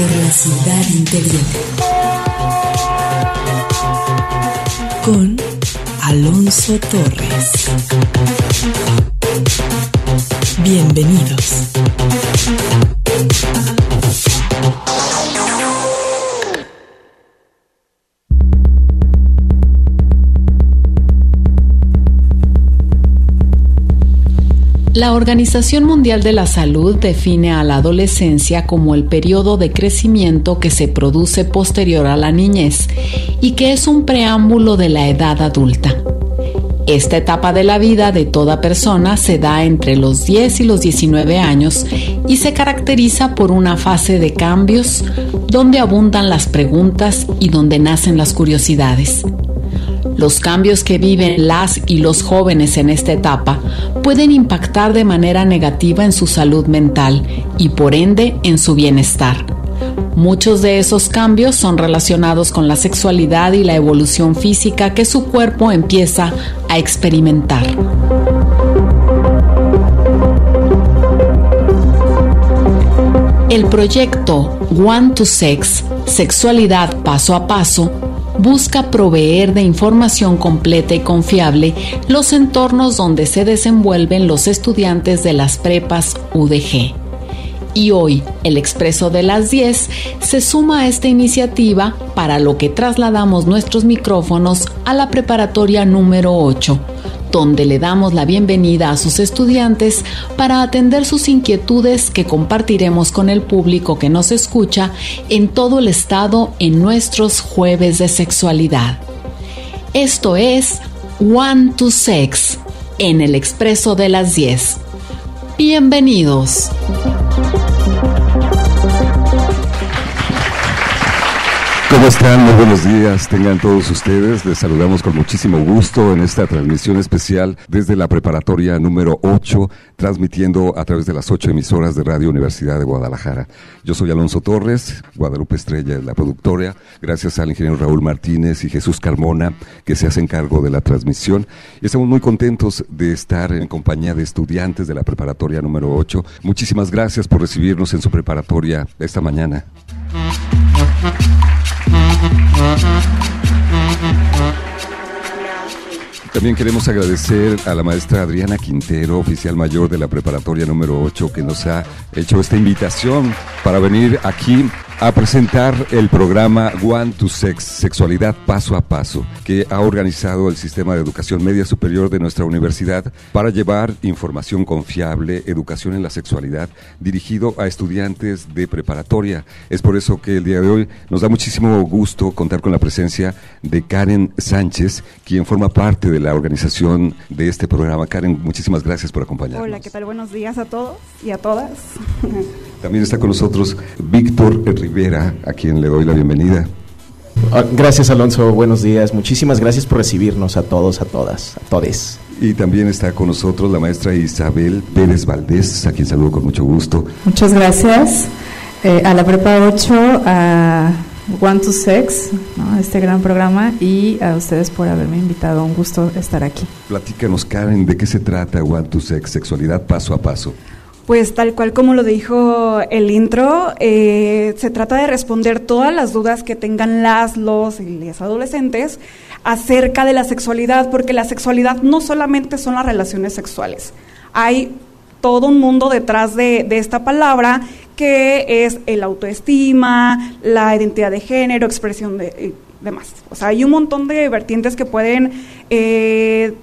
por la ciudad interior. Con Alonso Torres. Bienvenidos. La Organización Mundial de la Salud define a la adolescencia como el periodo de crecimiento que se produce posterior a la niñez y que es un preámbulo de la edad adulta. Esta etapa de la vida de toda persona se da entre los 10 y los 19 años y se caracteriza por una fase de cambios donde abundan las preguntas y donde nacen las curiosidades. Los cambios que viven las y los jóvenes en esta etapa pueden impactar de manera negativa en su salud mental y por ende en su bienestar. Muchos de esos cambios son relacionados con la sexualidad y la evolución física que su cuerpo empieza a experimentar. El proyecto One to Sex, Sexualidad Paso a Paso, busca proveer de información completa y confiable los entornos donde se desenvuelven los estudiantes de las prepas UDG. Y hoy, el Expreso de las 10 se suma a esta iniciativa para lo que trasladamos nuestros micrófonos a la preparatoria número 8 donde le damos la bienvenida a sus estudiantes para atender sus inquietudes que compartiremos con el público que nos escucha en todo el estado en nuestros jueves de sexualidad. Esto es One to Sex en el Expreso de las 10. Bienvenidos. ¿Cómo están? Muy buenos días, tengan todos ustedes. Les saludamos con muchísimo gusto en esta transmisión especial desde la preparatoria número 8, transmitiendo a través de las ocho emisoras de Radio Universidad de Guadalajara. Yo soy Alonso Torres, Guadalupe Estrella es la productora, gracias al ingeniero Raúl Martínez y Jesús Carmona que se hacen cargo de la transmisión. Y estamos muy contentos de estar en compañía de estudiantes de la preparatoria número 8. Muchísimas gracias por recibirnos en su preparatoria esta mañana. También queremos agradecer a la maestra Adriana Quintero, oficial mayor de la preparatoria número 8, que nos ha hecho esta invitación para venir aquí a presentar el programa One to Sex, Sexualidad Paso a Paso, que ha organizado el Sistema de Educación Media Superior de nuestra universidad para llevar información confiable, educación en la sexualidad, dirigido a estudiantes de preparatoria. Es por eso que el día de hoy nos da muchísimo gusto contar con la presencia de Karen Sánchez, quien forma parte de la organización de este programa. Karen, muchísimas gracias por acompañarnos. Hola, ¿qué tal? Buenos días a todos y a todas. También está con nosotros Víctor Rivera, a quien le doy la bienvenida. Ah, gracias Alonso, buenos días. Muchísimas gracias por recibirnos a todos, a todas, a todes. Y también está con nosotros la maestra Isabel Pérez Valdés, a quien saludo con mucho gusto. Muchas gracias. Eh, a la Prepa 8, a One to Sex, este gran programa, y a ustedes por haberme invitado. Un gusto estar aquí. Platícanos, Karen, ¿de qué se trata One to Sex, sexualidad paso a paso? Pues tal cual como lo dijo el intro, eh, se trata de responder todas las dudas que tengan las, los y los adolescentes acerca de la sexualidad, porque la sexualidad no solamente son las relaciones sexuales, hay todo un mundo detrás de, esta palabra que es el autoestima, la identidad de género, expresión de demás. O sea, hay un montón de vertientes que pueden eh,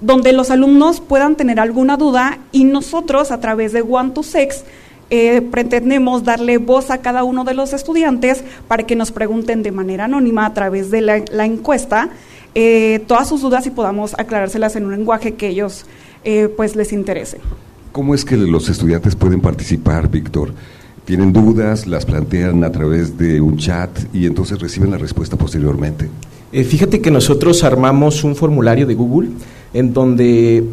donde los alumnos puedan tener alguna duda y nosotros a través de One to Sex eh, pretendemos darle voz a cada uno de los estudiantes para que nos pregunten de manera anónima a través de la, encuesta eh, todas sus dudas y podamos aclarárselas en un lenguaje que ellos eh, pues les interese. ¿Cómo es que los estudiantes pueden participar, Víctor? ¿Tienen dudas, las plantean a través de un chat y entonces reciben la respuesta posteriormente? fíjate que nosotros armamos un formulario de Google en donde,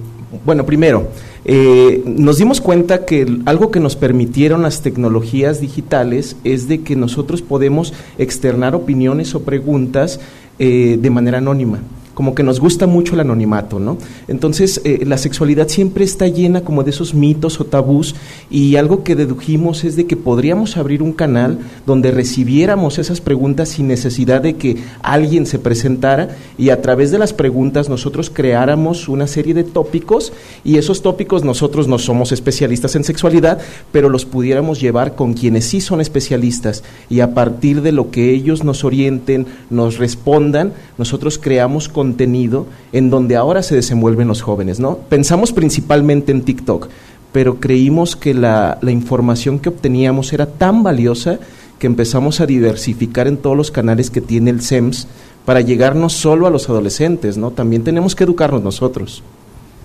bueno, primero, eh, nos dimos cuenta que algo que nos permitieron las tecnologías digitales es de que nosotros podemos externar opiniones o preguntas eh, de manera anónima. Como que nos gusta mucho el anonimato, ¿no? Entonces, eh, la sexualidad siempre está llena como de esos mitos o tabús y algo que dedujimos es de que podríamos abrir un canal donde recibiéramos esas preguntas sin necesidad de que alguien se presentara y a través de las preguntas nosotros creáramos una serie de tópicos y esos tópicos nosotros no somos especialistas en sexualidad, pero los pudiéramos llevar con quienes sí son especialistas y a partir de lo que ellos nos orienten, nos respondan, nosotros creamos con contenido en donde ahora se desenvuelven los jóvenes, ¿no? Pensamos principalmente en TikTok, pero creímos que la, información que obteníamos era tan valiosa que empezamos a diversificar en todos los canales que tiene el SEMS para llegar no solo a los adolescentes, ¿no? También tenemos que educarnos nosotros.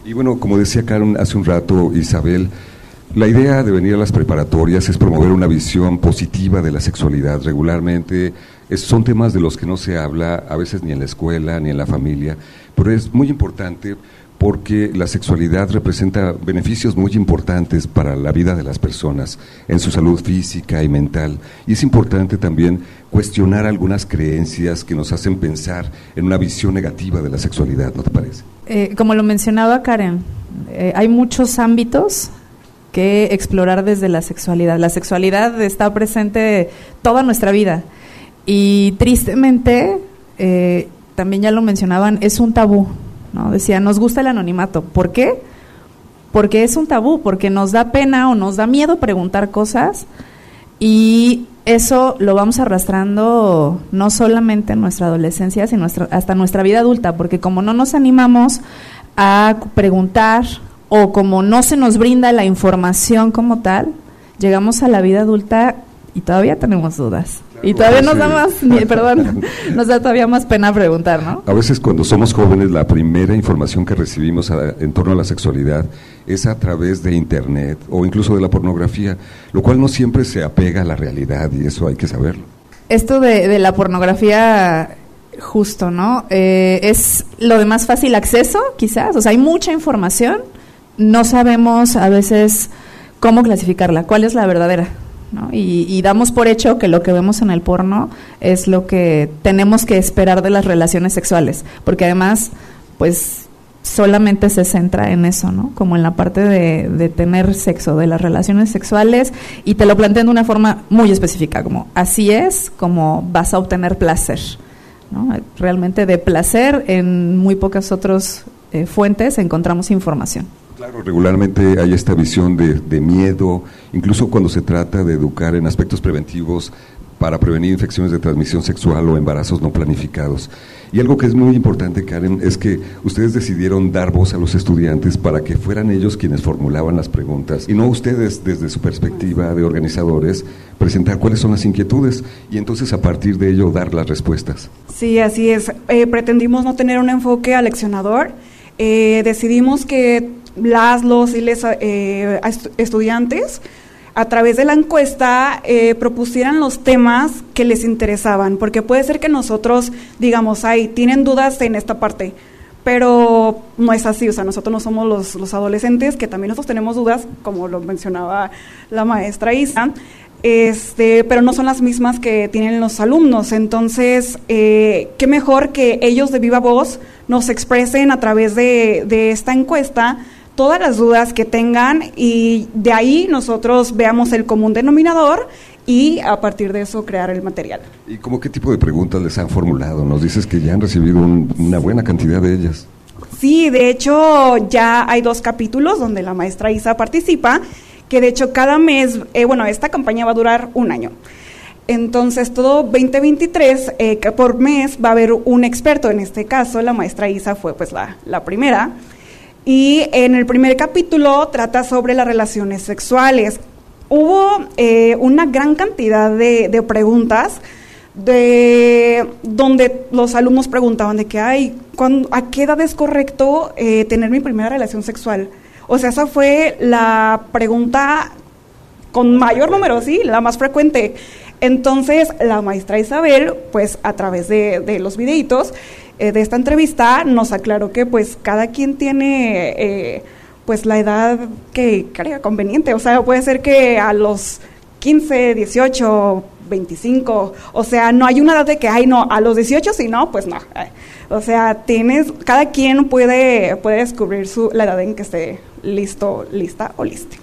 Y bueno, como decía Karen hace un rato, Isabel, la idea de venir a las preparatorias es promover una visión positiva de la sexualidad. Regularmente son temas de los que no se habla a veces ni en la escuela ni en la familia, pero es muy importante porque la sexualidad representa beneficios muy importantes para la vida de las personas, en su salud física y mental. Y es importante también cuestionar algunas creencias que nos hacen pensar en una visión negativa de la sexualidad, ¿no te parece? Eh, como lo mencionaba Karen, eh, hay muchos ámbitos que explorar desde la sexualidad. La sexualidad está presente toda nuestra vida y tristemente, eh, también ya lo mencionaban, es un tabú. ¿no? Decía, nos gusta el anonimato. ¿Por qué? Porque es un tabú, porque nos da pena o nos da miedo preguntar cosas y eso lo vamos arrastrando no solamente en nuestra adolescencia, sino hasta nuestra vida adulta, porque como no nos animamos a preguntar o como no se nos brinda la información como tal, llegamos a la vida adulta y todavía tenemos dudas. Y todavía nos da más, perdón, nos da todavía más pena preguntar, ¿no? A veces cuando somos jóvenes la primera información que recibimos en torno a la sexualidad es a través de internet o incluso de la pornografía, lo cual no siempre se apega a la realidad y eso hay que saberlo. Esto de, la pornografía justo, ¿no? Eh, es lo de más fácil acceso, quizás. O sea, hay mucha información, no sabemos a veces cómo clasificarla, cuál es la verdadera. Y, damos por hecho que lo que vemos en el porno es lo que tenemos que esperar de las relaciones sexuales, porque además, pues solamente se centra en eso, ¿no? Como en la parte de, tener sexo, de las relaciones sexuales, y te lo plantean de una forma muy específica, como así es como vas a obtener placer, ¿no? Realmente de placer en muy pocas otras eh, fuentes encontramos información. Claro, regularmente hay esta visión de, miedo, incluso cuando se trata de educar en aspectos preventivos para prevenir infecciones de transmisión sexual o embarazos no planificados. Y algo que es muy importante, Karen, es que ustedes decidieron dar voz a los estudiantes para que fueran ellos quienes formulaban las preguntas y no ustedes desde su perspectiva de organizadores presentar cuáles son las inquietudes y entonces a partir de ello dar las respuestas. Sí, así es. Eh, pretendimos no tener un enfoque aleccionador. Eh, decidimos que las, los y les eh, estudiantes a través de la encuesta eh, propusieran los temas que les interesaban, porque puede ser que nosotros digamos, ay, tienen dudas en esta parte, pero no es así, o sea, nosotros no somos los, los adolescentes, que también nosotros tenemos dudas, como lo mencionaba la maestra Isa, este, pero no son las mismas que tienen los alumnos. Entonces, eh, qué mejor que ellos de viva voz nos expresen a través de, de esta encuesta todas las dudas que tengan y de ahí nosotros veamos el común denominador y a partir de eso crear el material. ¿Y cómo qué tipo de preguntas les han formulado? Nos dices que ya han recibido una buena cantidad de ellas. Sí, de hecho ya hay dos capítulos donde la maestra Isa participa, que de hecho cada mes, eh, bueno, esta campaña va a durar un año. Entonces, todo 2023, eh, por mes va a haber un experto. En este caso, la maestra Isa fue pues la, la primera. Y en el primer capítulo trata sobre las relaciones sexuales. Hubo eh, una gran cantidad de, preguntas de donde los alumnos preguntaban de que, ay, ¿a qué edad es correcto eh, tener mi primera relación sexual? O sea, esa fue la pregunta con mayor número, sí, la más frecuente. Entonces, la maestra Isabel, pues a través de, de los videitos, eh, de esta entrevista nos aclaró que pues cada quien tiene eh, pues la edad que crea conveniente. O sea, puede ser que a los 15, 18, 25. O sea, no hay una edad de que, ay, no, a los 18 si no, pues no. O sea, tienes, cada quien puede, puede descubrir su, la edad en que esté listo, lista o liste.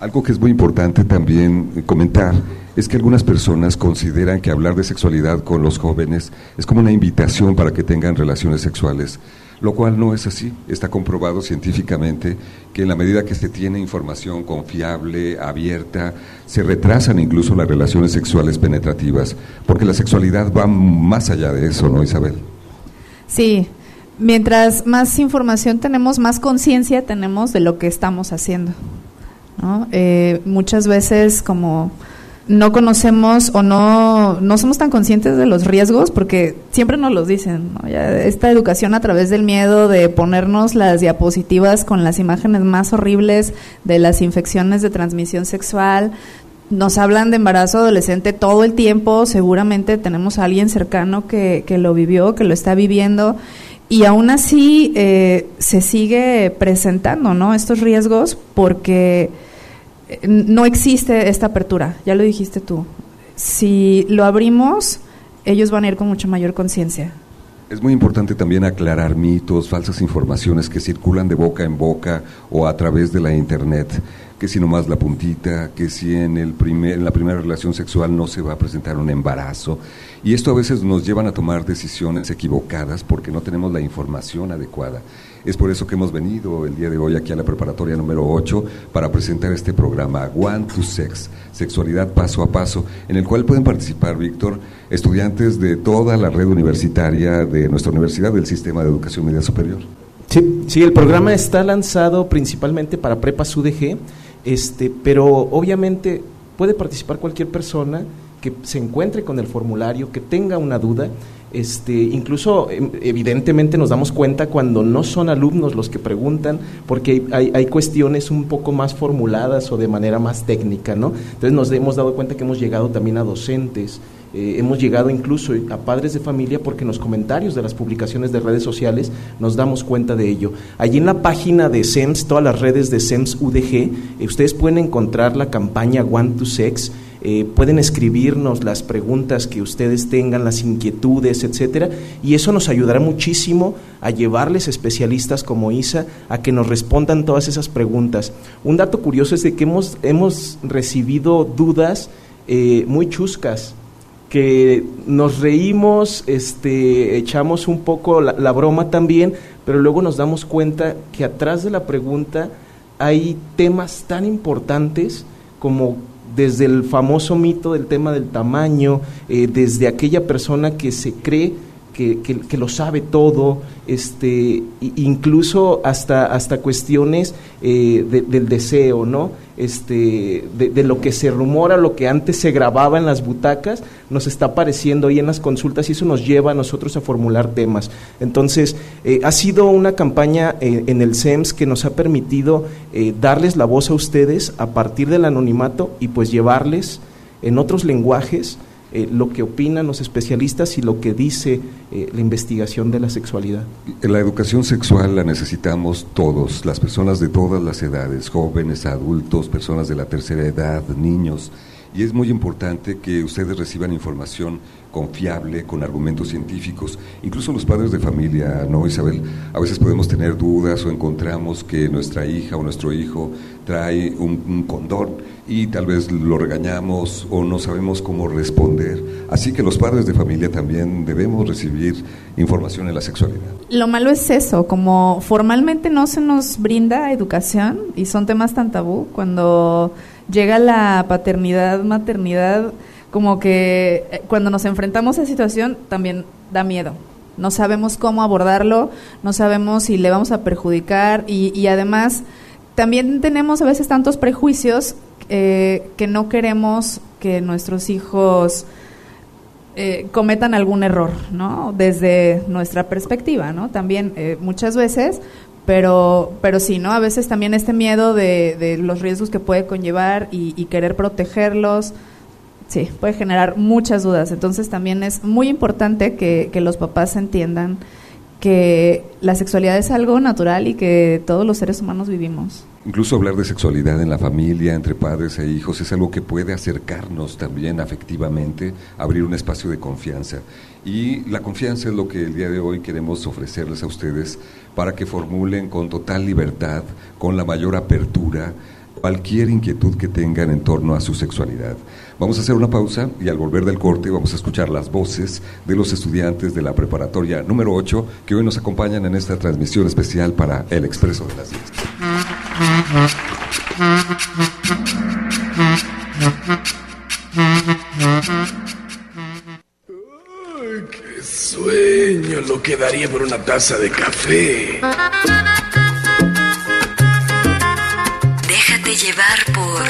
Algo que es muy importante también comentar es que algunas personas consideran que hablar de sexualidad con los jóvenes es como una invitación para que tengan relaciones sexuales, lo cual no es así. Está comprobado científicamente que en la medida que se tiene información confiable, abierta, se retrasan incluso las relaciones sexuales penetrativas, porque la sexualidad va más allá de eso, ¿no, Isabel? Sí, mientras más información tenemos, más conciencia tenemos de lo que estamos haciendo. Eh, muchas veces como no conocemos o no, no somos tan conscientes de los riesgos porque siempre nos los dicen. esta educación a través del miedo de ponernos las diapositivas con las imágenes más horribles de las infecciones de transmisión sexual. Nos hablan de embarazo adolescente todo el tiempo, seguramente tenemos a alguien cercano que, que lo vivió, que lo está viviendo y aún así eh, se sigue presentando ¿no? estos riesgos porque no existe esta apertura, ya lo dijiste tú. Si lo abrimos, ellos van a ir con mucha mayor conciencia. Es muy importante también aclarar mitos, falsas informaciones que circulan de boca en boca o a través de la Internet que si nomás la puntita, que si en, el primer, en la primera relación sexual no se va a presentar un embarazo. Y esto a veces nos llevan a tomar decisiones equivocadas porque no tenemos la información adecuada. Es por eso que hemos venido el día de hoy aquí a la preparatoria número 8 para presentar este programa One to Sex, Sexualidad Paso a Paso, en el cual pueden participar, Víctor, estudiantes de toda la red universitaria de nuestra universidad del Sistema de Educación Media Superior. Sí, sí, el programa está lanzado principalmente para prepas UDG este, pero obviamente puede participar cualquier persona que se encuentre con el formulario, que tenga una duda. Este, incluso em, evidentemente nos damos cuenta cuando no son alumnos los que preguntan, porque hay, cuestiones un poco más formuladas o de manera más técnica, ¿no? Entonces nos hemos dado cuenta que hemos llegado también a docentes, eh, hemos llegado incluso a padres de familia porque en los comentarios de las publicaciones de redes sociales nos damos cuenta de ello. Allí en la página de SEMS, todas las redes de SEMS UDG, eh, ustedes pueden encontrar la campaña One to Sex. Eh, pueden escribirnos las preguntas que ustedes tengan, las inquietudes, etcétera, y eso nos ayudará muchísimo a llevarles especialistas como Isa a que nos respondan todas esas preguntas. Un dato curioso es de que hemos, hemos recibido dudas muy chuscas que nos reímos, este, echamos un poco la, broma también, pero luego nos damos cuenta que atrás de la pregunta hay temas tan importantes como desde el famoso mito del tema del tamaño, eh, desde aquella persona que se cree que, que, lo sabe todo, este, incluso hasta, hasta cuestiones eh, del deseo, ¿no? Este, de, lo que se rumora, lo que antes se grababa en las butacas, nos está apareciendo ahí en las consultas y eso nos lleva a nosotros a formular temas. Entonces, eh, ha sido una campaña eh, en el SEMS que nos ha permitido darles la voz a ustedes a partir del anonimato y pues llevarles en otros lenguajes eh, lo que opinan los especialistas y lo que dice eh, la investigación de la sexualidad. La educación sexual la necesitamos todos, las personas de todas las edades, jóvenes, adultos, personas de la tercera edad, niños. Y es muy importante que ustedes reciban información confiable, con argumentos científicos. Incluso los padres de familia, ¿no, Isabel? A veces podemos tener dudas o encontramos que nuestra hija o nuestro hijo trae un, condón y tal vez lo regañamos o no sabemos cómo responder. Así que los padres de familia también debemos recibir información en la sexualidad. Lo malo es eso, como formalmente no se nos brinda educación y son temas tan tabú, cuando llega la paternidad, maternidad, como que eh, cuando nos enfrentamos a situación también da miedo. No sabemos cómo abordarlo, no sabemos si le vamos a perjudicar y, y además también tenemos a veces tantos prejuicios eh, que no queremos que nuestros hijos eh, cometan algún error, ¿no? Desde nuestra perspectiva, ¿no? También eh, muchas veces, pero, pero sí, ¿no? A veces también este miedo de, los riesgos que puede conllevar y, querer protegerlos, sí, puede generar muchas dudas. Entonces también es muy importante que, que los papás entiendan que la sexualidad es algo natural y que todos los seres humanos vivimos. Incluso hablar de sexualidad en la familia, entre padres e hijos, es algo que puede acercarnos también afectivamente, abrir un espacio de confianza. Y la confianza es lo que el día de hoy queremos ofrecerles a ustedes para que formulen con total libertad, con la mayor apertura, cualquier inquietud que tengan en torno a su sexualidad. Vamos a hacer una pausa y al volver del corte vamos a escuchar las voces de los estudiantes de la preparatoria número 8 que hoy nos acompañan en esta transmisión especial para El Expreso de las 10. Ay, qué sueño lo que daría por una taza de café. Déjate llevar por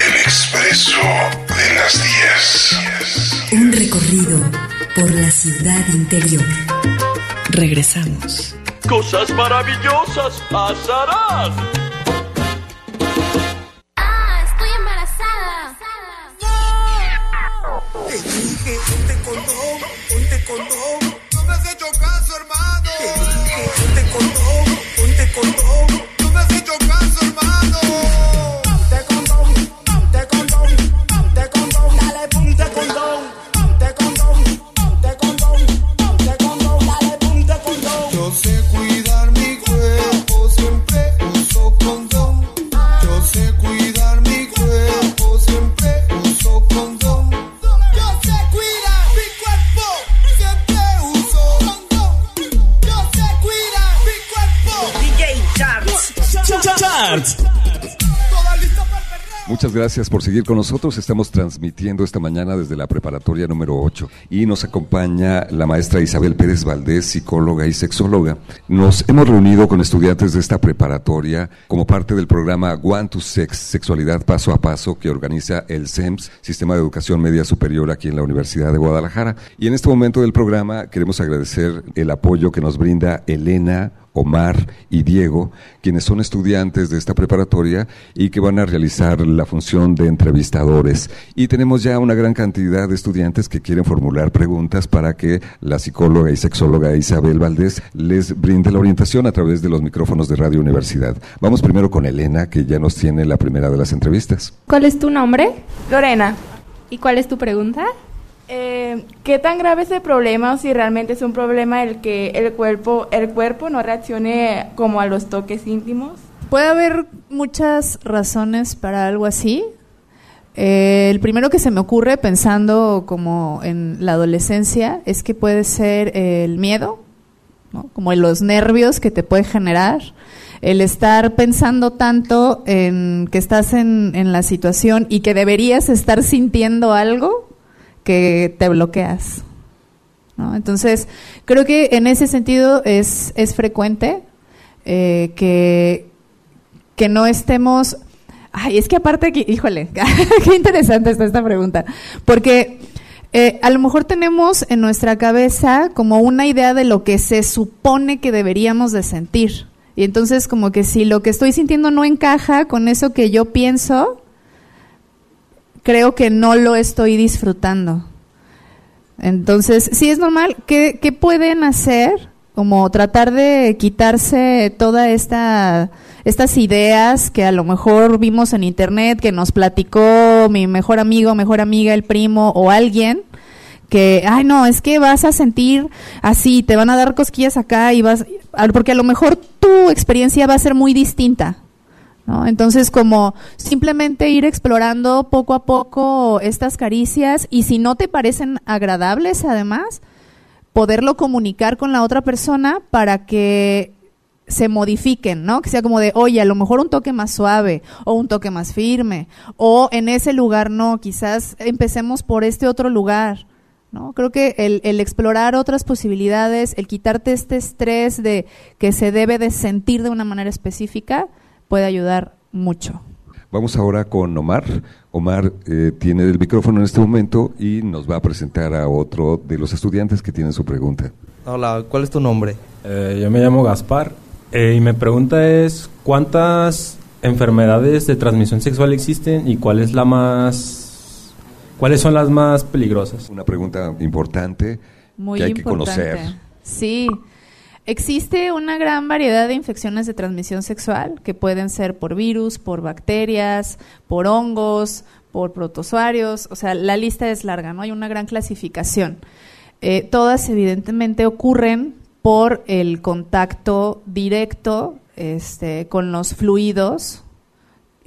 El expreso de las 10. un recorrido por la ciudad interior. Regresamos. Cosas maravillosas pasarán. Ah, estoy embarazada. Te dije, ponte condón, ponte condón. No me has hecho caso, hermano. Te dije, ponte condón, ponte condón. No me has hecho caso, hermano. Gracias por seguir con nosotros. Estamos transmitiendo esta mañana desde la preparatoria número 8 y nos acompaña la maestra Isabel Pérez Valdés, psicóloga y sexóloga. Nos hemos reunido con estudiantes de esta preparatoria como parte del programa One to Sex, Sexualidad Paso a Paso, que organiza el SEMS, Sistema de Educación Media Superior aquí en la Universidad de Guadalajara. Y en este momento del programa queremos agradecer el apoyo que nos brinda Elena, Omar y Diego, quienes son estudiantes de esta preparatoria y que van a realizar la función de entrevistadores. Y tenemos ya una gran cantidad de estudiantes que quieren formular preguntas para que la psicóloga y sexóloga Isabel Valdés les brinde la orientación a través de los micrófonos de Radio Universidad. Vamos primero con Elena, que ya nos tiene la primera de las entrevistas. ¿Cuál es tu nombre? Lorena, ¿Y cuál es tu pregunta? Eh, ¿qué tan grave es el problema o si realmente es un problema el que el cuerpo, el cuerpo no reaccione como a los toques íntimos? Puede haber muchas razones para algo así. Eh, el primero que se me ocurre pensando como en la adolescencia es que puede ser el miedo, ¿no? como los nervios que te puede generar, el estar pensando tanto en que estás en, en la situación y que deberías estar sintiendo algo que te bloqueas. ¿no? Entonces, creo que en ese sentido es, es frecuente eh, que, que no estemos... Ay, es que aparte, que, híjole, qué interesante está esta pregunta, porque eh, a lo mejor tenemos en nuestra cabeza como una idea de lo que se supone que deberíamos de sentir. Y entonces como que si lo que estoy sintiendo no encaja con eso que yo pienso, creo que no lo estoy disfrutando. Entonces, sí es normal. ¿Qué, qué pueden hacer? Como tratar de quitarse toda esta estas ideas que a lo mejor vimos en internet, que nos platicó mi mejor amigo, mejor amiga, el primo o alguien, que, ay no, es que vas a sentir así, te van a dar cosquillas acá y vas, porque a lo mejor tu experiencia va a ser muy distinta. Entonces, como simplemente ir explorando poco a poco estas caricias y si no te parecen agradables, además, poderlo comunicar con la otra persona para que se modifiquen, ¿no? Que sea como de, oye, a lo mejor un toque más suave o un toque más firme o en ese lugar no, quizás empecemos por este otro lugar, ¿no? Creo que el, el explorar otras posibilidades, el quitarte este estrés de que se debe de sentir de una manera específica, puede ayudar mucho. Vamos ahora con Omar. Omar eh, tiene el micrófono en este momento y nos va a presentar a otro de los estudiantes que tiene su pregunta. Hola, ¿cuál es tu nombre? Eh, yo me llamo Gaspar eh, y mi pregunta es ¿cuántas enfermedades de transmisión sexual existen y cuál es la más cuáles son las más peligrosas? Una pregunta importante Muy que hay importante. que conocer. Sí. Existe una gran variedad de infecciones de transmisión sexual que pueden ser por virus, por bacterias, por hongos, por protozoarios, o sea, la lista es larga, ¿no? Hay una gran clasificación. Eh, todas evidentemente ocurren por el contacto directo este, con los fluidos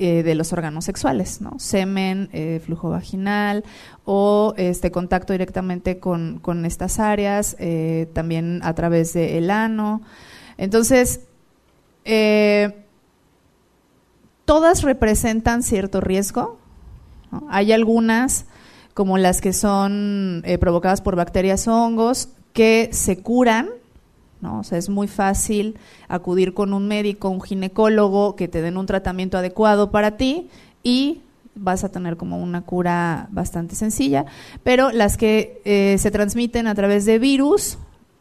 eh, de los órganos sexuales, ¿no? Semen, eh, flujo vaginal o este contacto directamente con, estas áreas, eh, también a través del ano. Entonces, todas representan cierto riesgo. Hay algunas, como las que son provocadas por bacterias o hongos, que se curan ¿no? O sea, es muy fácil acudir con un médico, un ginecólogo, que te den un tratamiento adecuado para ti y vas a tener como una cura bastante sencilla, pero las que eh, se transmiten a través de virus,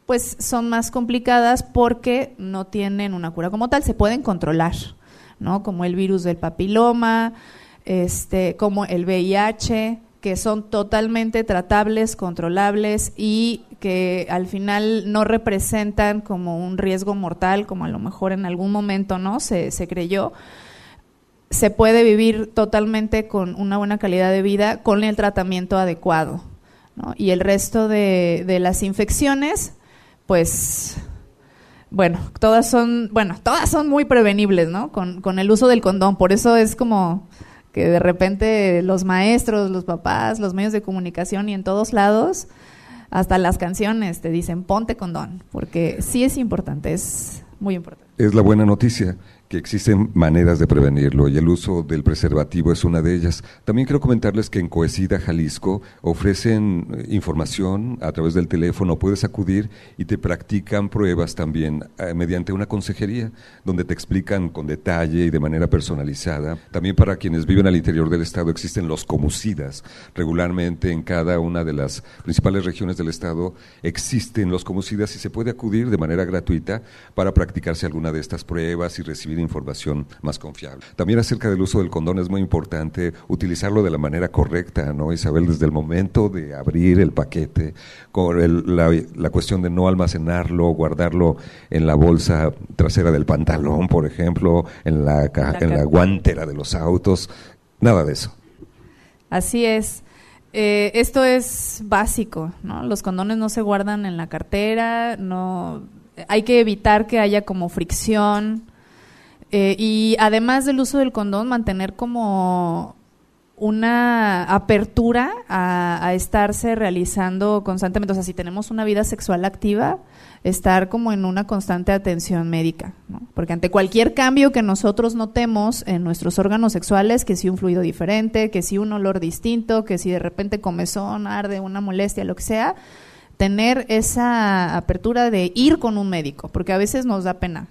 pues son más complicadas porque no tienen una cura como tal, se pueden controlar, ¿no? Como el virus del papiloma, este, como el VIH, que son totalmente tratables, controlables y que al final no representan como un riesgo mortal, como a lo mejor en algún momento no se, se creyó. Se puede vivir totalmente con una buena calidad de vida con el tratamiento adecuado. ¿no? Y el resto de, de las infecciones, pues bueno, todas son, bueno, todas son muy prevenibles, ¿no? Con, con el uso del condón. Por eso es como que de repente los maestros, los papás, los medios de comunicación y en todos lados, hasta las canciones te dicen ponte condón, porque sí es importante, es muy importante. Es la buena noticia que existen maneras de prevenirlo y el uso del preservativo es una de ellas. También quiero comentarles que en Coesida Jalisco ofrecen eh, información a través del teléfono, puedes acudir y te practican pruebas también eh, mediante una consejería donde te explican con detalle y de manera personalizada. También para quienes viven al interior del estado existen los comucidas. Regularmente en cada una de las principales regiones del estado existen los comucidas y se puede acudir de manera gratuita para practicarse alguna de estas pruebas y recibir información más confiable. También acerca del uso del condón es muy importante utilizarlo de la manera correcta, ¿no, Isabel? Desde el momento de abrir el paquete, con el, la, la, cuestión de no almacenarlo, guardarlo en la bolsa trasera del pantalón, por ejemplo, en la, la en la guantera de los autos, nada de eso. Así es. Eh, esto es básico, ¿no? Los condones no se guardan en la cartera, no hay que evitar que haya como fricción, eh, y además del uso del condón, mantener como una apertura a, estarse realizando constantemente. O sea, si tenemos una vida sexual activa, estar como en una constante atención médica. ¿no? Porque ante cualquier cambio que nosotros notemos en nuestros órganos sexuales, que si un fluido diferente, que si un olor distinto, que si de repente comezón, arde, una molestia, lo que sea, tener esa apertura de ir con un médico, porque a veces nos da pena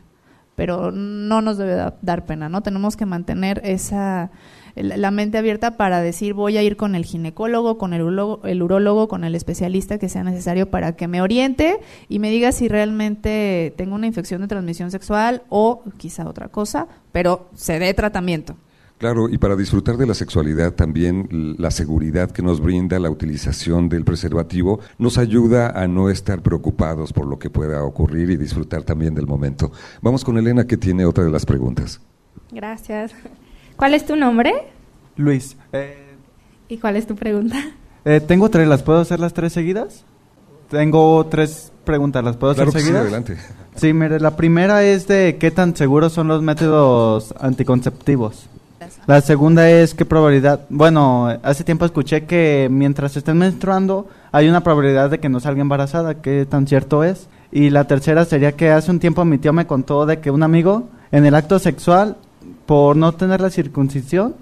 pero no nos debe dar pena, ¿no? Tenemos que mantener esa la mente abierta para decir voy a ir con el ginecólogo, con el urólogo, el urólogo, con el especialista que sea necesario para que me oriente y me diga si realmente tengo una infección de transmisión sexual o quizá otra cosa, pero se dé tratamiento. Claro, y para disfrutar de la sexualidad también la seguridad que nos brinda la utilización del preservativo nos ayuda a no estar preocupados por lo que pueda ocurrir y disfrutar también del momento. Vamos con Elena que tiene otra de las preguntas. Gracias. ¿Cuál es tu nombre? Luis. Eh, ¿Y cuál es tu pregunta? Eh, tengo tres, ¿las puedo hacer las tres seguidas? Tengo tres preguntas, ¿las puedo claro hacer que seguidas? Sí, adelante. Sí, mire, la primera es de qué tan seguros son los métodos anticonceptivos. La segunda es qué probabilidad, bueno, hace tiempo escuché que mientras estén menstruando hay una probabilidad de que no salga embarazada, qué tan cierto es. Y la tercera sería que hace un tiempo mi tío me contó de que un amigo en el acto sexual, por no tener la circuncisión,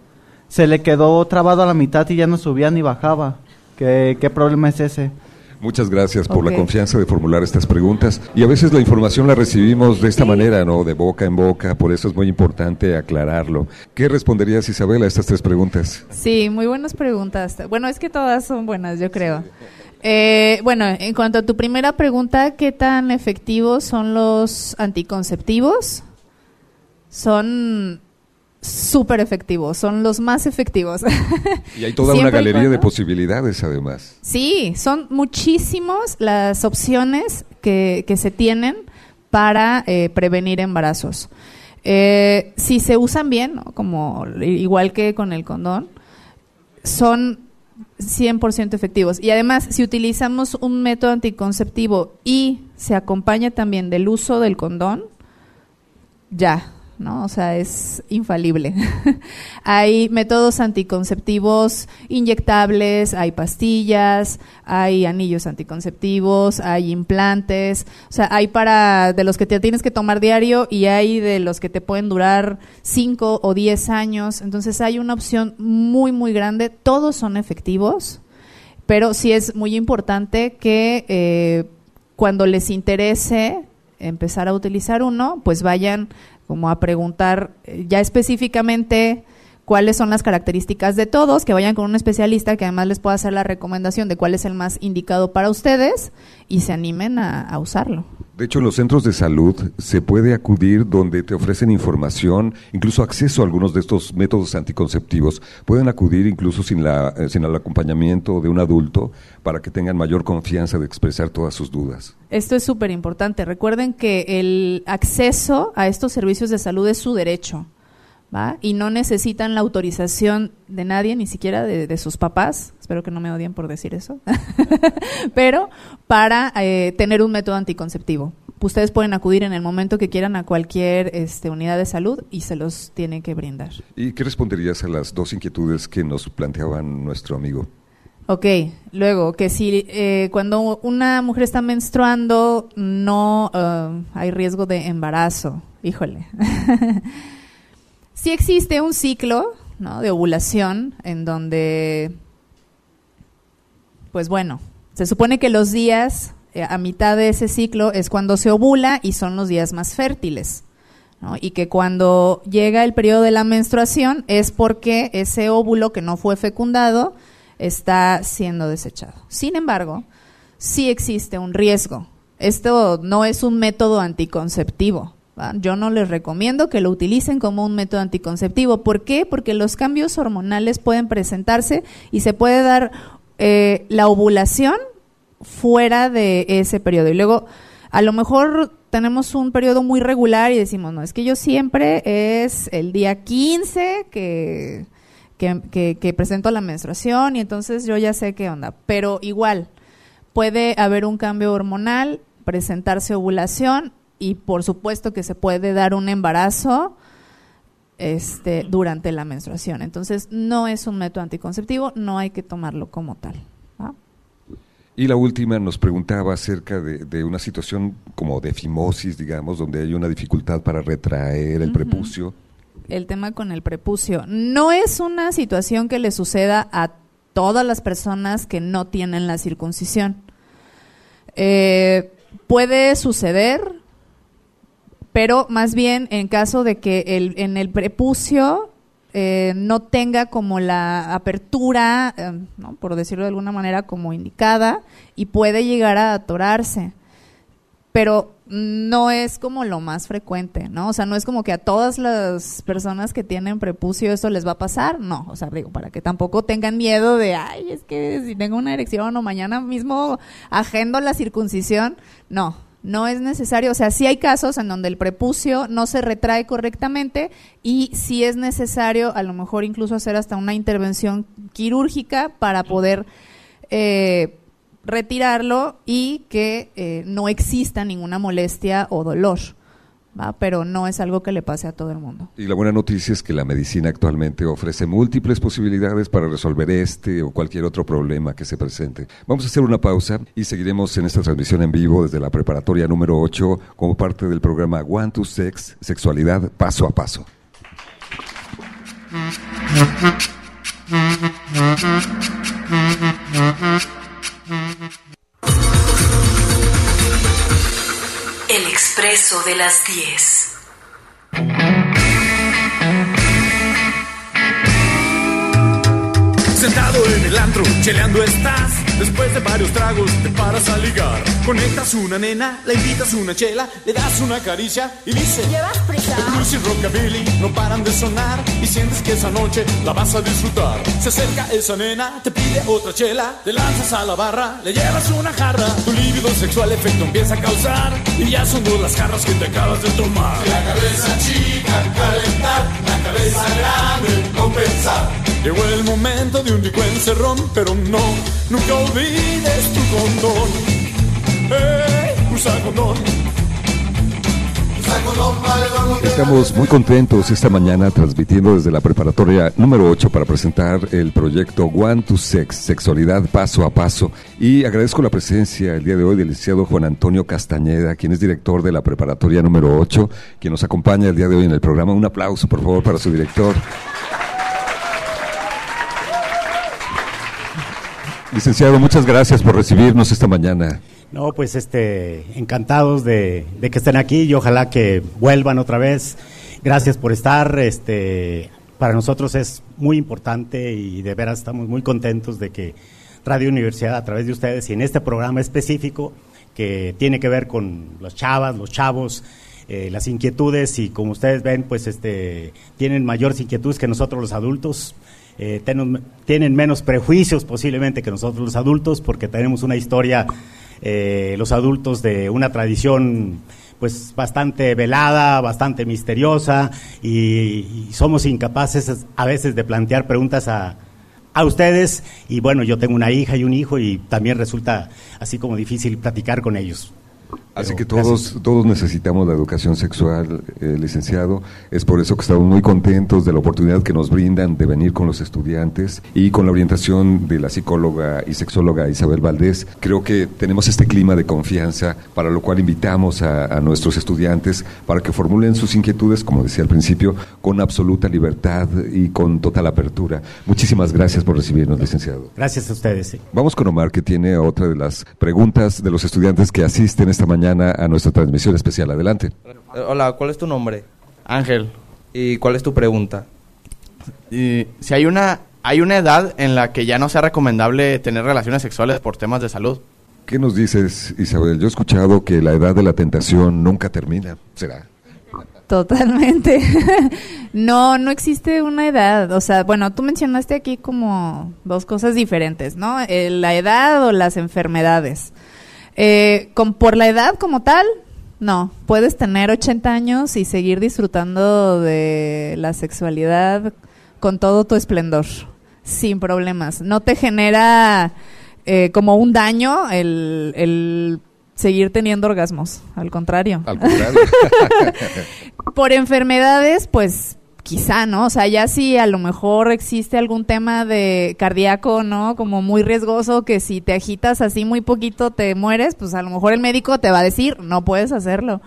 se le quedó trabado a la mitad y ya no subía ni bajaba. ¿Qué, qué problema es ese? Muchas gracias por la confianza de formular estas preguntas. Y a veces la información la recibimos de esta manera, ¿no? De boca en boca, por eso es muy importante aclararlo. ¿Qué responderías, Isabel, a estas tres preguntas? Sí, muy buenas preguntas. Bueno, es que todas son buenas, yo creo. Eh, bueno, en cuanto a tu primera pregunta, ¿qué tan efectivos son los anticonceptivos? Son súper efectivos, son los más efectivos. Y hay toda una galería de posibilidades, además. Sí, son muchísimos las opciones que, que se tienen para eh, prevenir embarazos. Eh, si se usan bien, ¿no? como igual que con el condón, son 100% efectivos. Y además, si utilizamos un método anticonceptivo y se acompaña también del uso del condón, ya, ¿no? O sea, es infalible. hay métodos anticonceptivos inyectables, hay pastillas, hay anillos anticonceptivos, hay implantes, o sea, hay para de los que te tienes que tomar diario y hay de los que te pueden durar 5 o 10 años. Entonces, hay una opción muy muy grande, todos son efectivos, pero sí es muy importante que eh, cuando les interese empezar a utilizar uno, pues vayan como a preguntar eh, ya específicamente cuáles son las características de todos, que vayan con un especialista que además les pueda hacer la recomendación de cuál es el más indicado para ustedes y se animen a, usarlo. De hecho, en los centros de salud se puede acudir donde te ofrecen información, incluso acceso a algunos de estos métodos anticonceptivos. Pueden acudir incluso sin, la, eh, sin el acompañamiento de un adulto para que tengan mayor confianza de expresar todas sus dudas. Esto es súper importante. Recuerden que el acceso a estos servicios de salud es su derecho. ¿Va? Y no necesitan la autorización de nadie, ni siquiera de, sus papás, espero que no me odien por decir eso, pero para eh, tener un método anticonceptivo. Ustedes pueden acudir en el momento que quieran a cualquier este, unidad de salud y se los tiene que brindar. ¿Y qué responderías a las dos inquietudes que nos planteaban nuestro amigo? Ok, luego, que si eh, cuando una mujer está menstruando no uh, hay riesgo de embarazo, híjole. sí existe un ciclo de ovulación en donde, pues bueno, se supone que los días eh, a mitad de ese ciclo es cuando se ovula y son los días más fértiles. Y que cuando llega el periodo de la menstruación es porque ese óvulo que no fue fecundado está siendo desechado. Sin embargo, sí existe un riesgo. Esto no es un método anticonceptivo. Yo no les recomiendo que lo utilicen como un método anticonceptivo. ¿Por qué? Porque los cambios hormonales pueden presentarse y se puede dar eh, la ovulación fuera de ese periodo. Y luego, a lo mejor tenemos un periodo muy regular y decimos, no, es que yo siempre es el día 15 que que, que, presento la menstruación y entonces yo ya sé qué onda. Pero igual, puede haber un cambio hormonal, presentarse ovulación y por supuesto que se puede dar un embarazo este, durante la menstruación. Entonces, no es un método anticonceptivo, no hay que tomarlo como tal. Y la última nos preguntaba acerca de, una situación como de fimosis, digamos, donde hay una dificultad para retraer el prepucio el tema con el prepucio. No es una situación que le suceda a todas las personas que no tienen la circuncisión. Eh, puede suceder, pero más bien en caso de que el, en el prepucio eh, no tenga como la apertura, eh, por decirlo de alguna manera, como indicada, y puede llegar a atorarse. Pero no es como lo más frecuente, ¿no? O sea, no es como que a todas las personas que tienen prepucio eso les va a pasar, no, o sea, digo, para que tampoco tengan miedo de, ay, es que si tengo una erección o mañana mismo agendo la circuncisión, no, no es necesario, o sea, sí hay casos en donde el prepucio no se retrae correctamente y sí es necesario a lo mejor incluso hacer hasta una intervención quirúrgica para poder... Eh, retirarlo y que eh, no exista ninguna molestia o dolor. Pero no es algo que le pase a todo el mundo. Y la buena noticia es que la medicina actualmente ofrece múltiples posibilidades para resolver este o cualquier otro problema que se presente. Vamos a hacer una pausa y seguiremos en esta transmisión en vivo desde la preparatoria número 8 como parte del programa One to Sex, Sexualidad Paso a Paso. El expreso de las 10. Sentado en el antro, cheleando estás Después de varios tragos te paras a ligar. Conectas una nena, la invitas una chela, le das una caricia y dice: ¿Llevas prisa? Blues y rockabilly no paran de sonar y sientes que esa noche la vas a disfrutar. Se acerca esa nena, te pide otra chela, te lanzas a la barra, le llevas una jarra. Tu líbido sexual efecto empieza a causar y ya son dos las jarras que te acabas de tomar. La cabeza chica, calentar, la cabeza grande, compensar. Llegó el momento de un rico encerrón, pero no, nunca olvides tu condón. ¡Ey! Usa condón. Usa condón, Estamos muy contentos esta mañana transmitiendo desde la preparatoria número 8 para presentar el proyecto One to Sex, Sexualidad Paso a Paso. Y agradezco la presencia el día de hoy del licenciado Juan Antonio Castañeda, quien es director de la preparatoria número 8, quien nos acompaña el día de hoy en el programa. Un aplauso, por favor, para su director. Licenciado, muchas gracias por recibirnos esta mañana. No, pues este, encantados de, que estén aquí y ojalá que vuelvan otra vez. Gracias por estar. Este, para nosotros es muy importante y de veras estamos muy contentos de que Radio Universidad a través de ustedes y en este programa específico que tiene que ver con los chavas, los chavos, eh, las inquietudes y como ustedes ven, pues este, tienen mayores inquietudes que nosotros los adultos. Eh, tenos- tienen menos prejuicios posiblemente que nosotros los adultos porque tenemos una historia eh, los adultos de una tradición pues bastante velada, bastante misteriosa y, y somos incapaces a veces de plantear preguntas a, a ustedes y bueno, yo tengo una hija y un hijo y también resulta así como difícil platicar con ellos. Así que todos, todos necesitamos la educación sexual, eh, licenciado. Es por eso que estamos muy contentos de la oportunidad que nos brindan de venir con los estudiantes y con la orientación de la psicóloga y sexóloga Isabel Valdés. Creo que tenemos este clima de confianza, para lo cual invitamos a, a nuestros estudiantes para que formulen sus inquietudes, como decía al principio, con absoluta libertad y con total apertura. Muchísimas gracias por recibirnos, licenciado. Gracias a ustedes. sí. Vamos con Omar, que tiene otra de las preguntas de los estudiantes que asisten esta mañana a nuestra transmisión especial. Adelante. Eh, Hola, ¿cuál es tu nombre? Ángel. ¿Y cuál es tu pregunta? Y si hay una hay una edad en la que ya no sea recomendable tener relaciones sexuales por temas de salud. ¿Qué nos dices, Isabel? Yo he escuchado que la edad de la tentación nunca termina. ¿Será? Totalmente. no, no existe una edad. O sea, bueno, tú mencionaste aquí como dos cosas diferentes, ¿no? Eh, la edad o las enfermedades. Eh, con, por la edad como tal, no. Puedes tener 80 años y seguir disfrutando de la sexualidad con todo tu esplendor, sin problemas. No te genera eh, como un daño el, el seguir teniendo orgasmos, al contrario. Al contrario. Por enfermedades, pues quizá, ¿no? O sea, ya si a lo mejor existe algún tema de cardíaco, ¿no? Como muy riesgoso, que si te agitas así muy poquito te mueres, pues a lo mejor el médico te va a decir, no puedes hacerlo.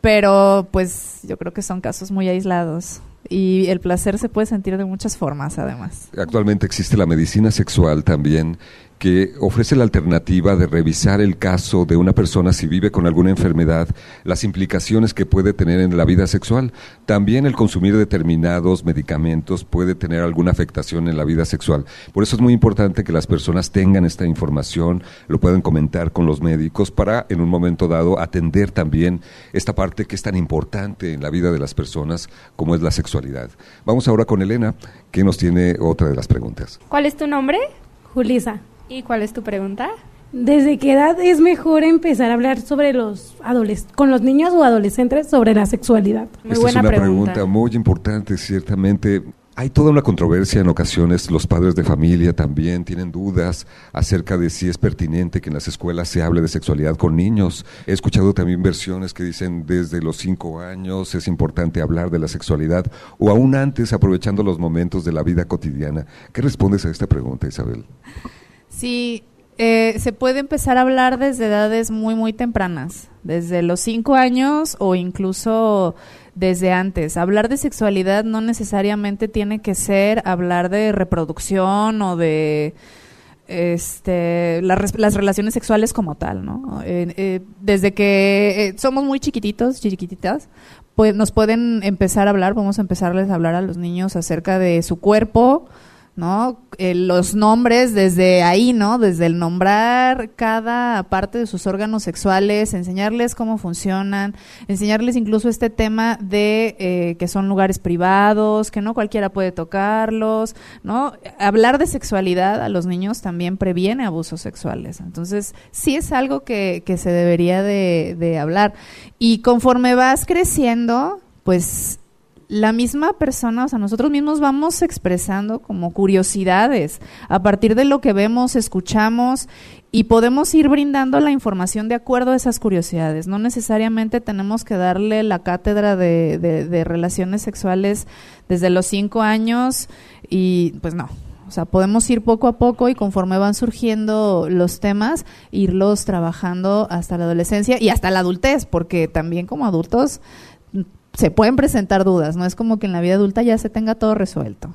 Pero pues yo creo que son casos muy aislados. Y el placer se puede sentir de muchas formas, además. Actualmente existe la medicina sexual también que ofrece la alternativa de revisar el caso de una persona si vive con alguna enfermedad, las implicaciones que puede tener en la vida sexual. También el consumir determinados medicamentos puede tener alguna afectación en la vida sexual. Por eso es muy importante que las personas tengan esta información, lo puedan comentar con los médicos para en un momento dado atender también esta parte que es tan importante en la vida de las personas como es la sexualidad. Vamos ahora con Elena, que nos tiene otra de las preguntas. ¿Cuál es tu nombre? Julisa, ¿Y cuál es tu pregunta? ¿desde qué edad es mejor empezar a hablar sobre los con los niños o adolescentes sobre la sexualidad? Esta es una pregunta. muy importante, ciertamente. Hay toda una controversia en ocasiones, los padres de familia también tienen dudas acerca de si es pertinente que en las escuelas se hable de sexualidad con niños. He escuchado también versiones que dicen desde los cinco años es importante hablar de la sexualidad o aún antes aprovechando los momentos de la vida cotidiana. ¿Qué respondes a esta pregunta, Isabel? Sí, eh, se puede empezar a hablar desde edades muy, muy tempranas, desde los cinco años o incluso desde antes. Hablar de sexualidad no necesariamente tiene que ser hablar de reproducción o de este, las relaciones sexuales como tal, ¿no? Eh, desde que eh, somos muy chiquititos, chiquititas, pues nos pueden empezar a hablar, vamos a empezarles a hablar a los niños acerca de su cuerpo, ¿no? Eh, los nombres desde ahí, ¿no? Desde el nombrar cada parte de sus órganos sexuales, enseñarles cómo funcionan, enseñarles incluso este tema de eh, que son lugares privados, que no cualquiera puede tocarlos, ¿no? Hablar de sexualidad a los niños también previene abusos sexuales. Entonces, sí es algo que, que se debería de, de hablar. Y conforme vas creciendo, pues la misma persona, o sea, nosotros mismos vamos expresando como curiosidades a partir de lo que vemos, escuchamos y podemos ir brindando la información de acuerdo a esas curiosidades. No necesariamente tenemos que darle la cátedra de, de, relaciones sexuales desde los cinco años y pues no. O sea, podemos ir poco a poco y conforme van surgiendo los temas, irlos trabajando hasta la adolescencia y hasta la adultez, porque también como adultos se pueden presentar dudas, no es como que en la vida adulta ya se tenga todo resuelto.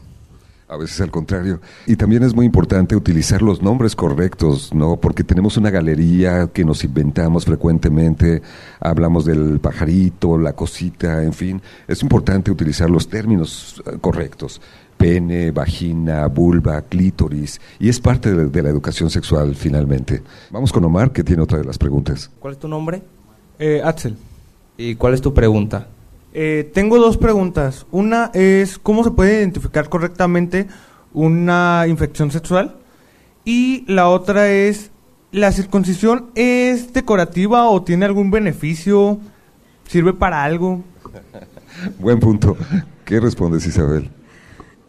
A veces al contrario. Y también es muy importante utilizar los nombres correctos, ¿no? Porque tenemos una galería que nos inventamos frecuentemente, hablamos del pajarito, la cosita, en fin. Es importante utilizar los términos eh, correctos. Pene, vagina, vulva, clítoris. Y es parte de, de la educación sexual, finalmente. Vamos con Omar, que tiene otra de las preguntas. ¿Cuál es tu nombre? Eh, Axel. ¿Y cuál es tu pregunta? Eh, tengo dos preguntas. Una es cómo se puede identificar correctamente una infección sexual. Y la otra es, ¿la circuncisión es decorativa o tiene algún beneficio? ¿Sirve para algo? Buen punto. ¿Qué respondes, Isabel?